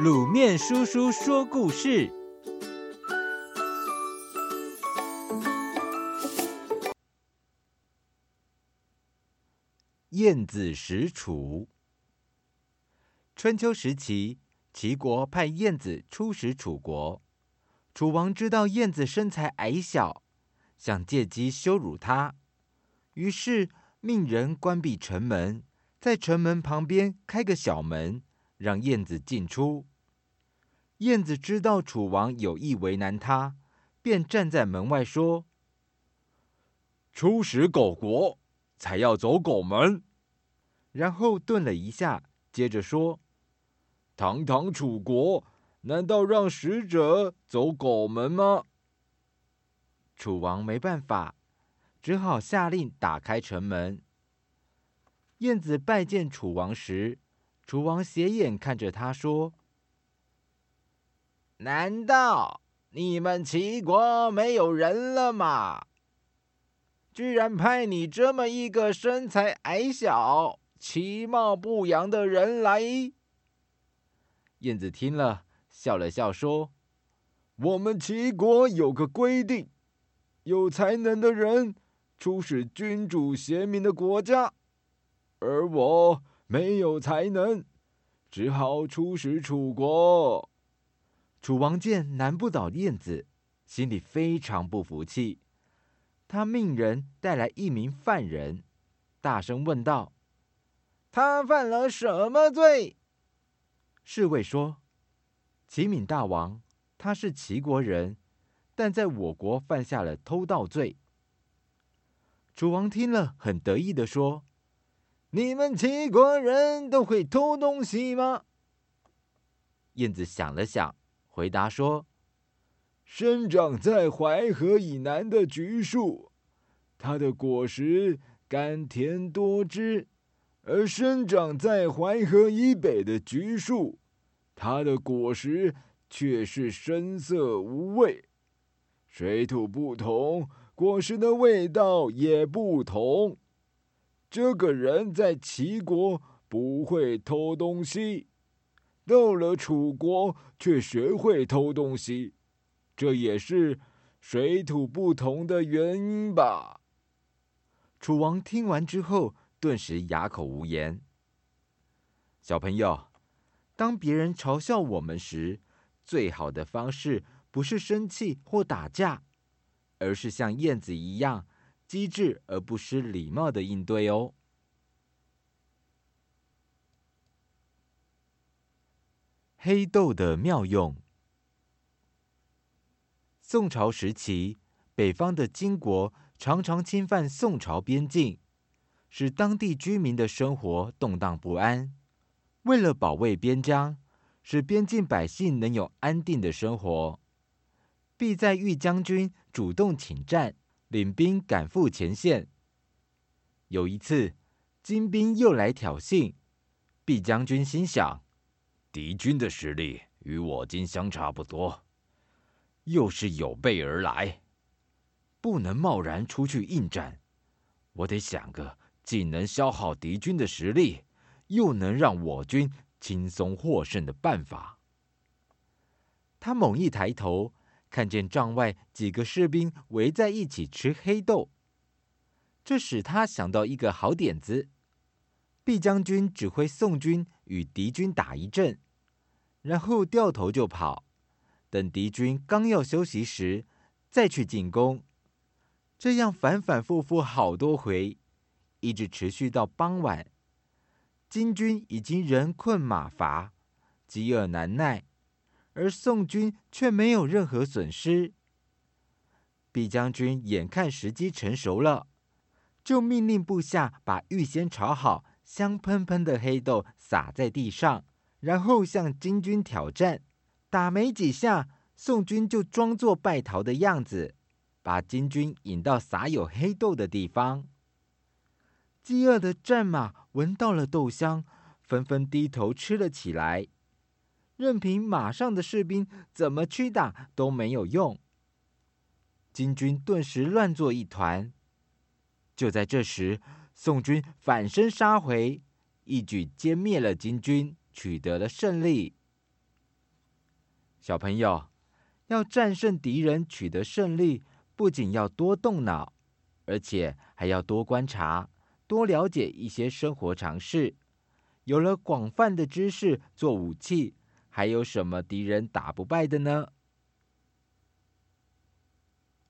卤面叔叔说故事：晏子使楚。春秋时期，齐国派晏子出使楚国。楚王知道晏子身材矮小，想借机羞辱他，于是命人关闭城门，在城门旁边开个小门，让燕子进出。燕子知道楚王有意为难他，便站在门外说：“出使狗国，才要走狗门。”然后顿了一下，接着说：“堂堂楚国，难道让使者走狗门吗？”楚王没办法，只好下令打开城门。燕子拜见楚王时，楚王斜眼看着他说。难道你们齐国没有人了吗？居然派你这么一个身材矮小、其貌不扬的人来？晏子听了，笑了笑说：“我们齐国有个规定，有才能的人出使君主贤明的国家，而我没有才能，只好出使楚国。”楚王见难不倒晏子，心里非常不服气。他命人带来一名犯人，大声问道：“他犯了什么罪？”侍卫说：“齐闵大王，他是齐国人，但在我国犯下了偷盗罪。”楚王听了，很得意的说：“你们齐国人都会偷东西吗？”燕子想了想。回答说：“生长在淮河以南的橘树，它的果实甘甜多汁；而生长在淮河以北的橘树，它的果实却是深色无味。水土不同，果实的味道也不同。这个人在齐国不会偷东西。”到了楚国，却学会偷东西，这也是水土不同的原因吧？楚王听完之后，顿时哑口无言。小朋友，当别人嘲笑我们时，最好的方式不是生气或打架，而是像燕子一样机智而不失礼貌的应对哦。黑豆的妙用。宋朝时期，北方的金国常常侵犯宋朝边境，使当地居民的生活动荡不安。为了保卫边疆，使边境百姓能有安定的生活，毕在玉将军主动请战，领兵赶赴前线。有一次，金兵又来挑衅，毕将军心想。敌军的实力与我军相差不多，又是有备而来，不能贸然出去应战。我得想个既能消耗敌军的实力，又能让我军轻松获胜的办法。他猛一抬头，看见帐外几个士兵围在一起吃黑豆，这使他想到一个好点子。毕将军指挥宋军与敌军打一阵，然后掉头就跑，等敌军刚要休息时，再去进攻。这样反反复复好多回，一直持续到傍晚。金军已经人困马乏，饥饿难耐，而宋军却没有任何损失。毕将军眼看时机成熟了，就命令部下把预先炒好。香喷喷的黑豆撒在地上，然后向金军挑战。打没几下，宋军就装作败逃的样子，把金军引到撒有黑豆的地方。饥饿的战马闻到了豆香，纷纷低头吃了起来。任凭马上的士兵怎么驱打都没有用。金军顿时乱作一团。就在这时宋军反身杀回一举歼灭了金军取得了胜利。小朋友要战胜敌人取得胜利不仅要多动脑而且还要多观察多了解一些生活常识。有了广泛的知识做武器还有什么敌人打不败的呢？